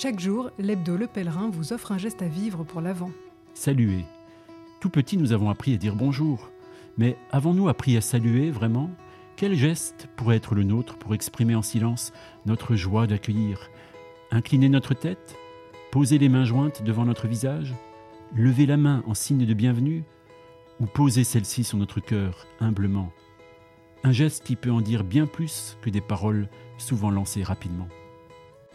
Chaque jour, l'hebdo Le Pèlerin vous offre un geste à vivre pour l'avant. Saluer. Tout petit, nous avons appris à dire bonjour. Mais avons-nous appris à saluer vraiment? Quel geste pourrait être le nôtre pour exprimer en silence notre joie d'accueillir? Incliner notre tête? Poser les mains jointes devant notre visage? Lever la main en signe de bienvenue? Ou poser celle-ci sur notre cœur humblement? Un geste qui peut en dire bien plus que des paroles souvent lancées rapidement.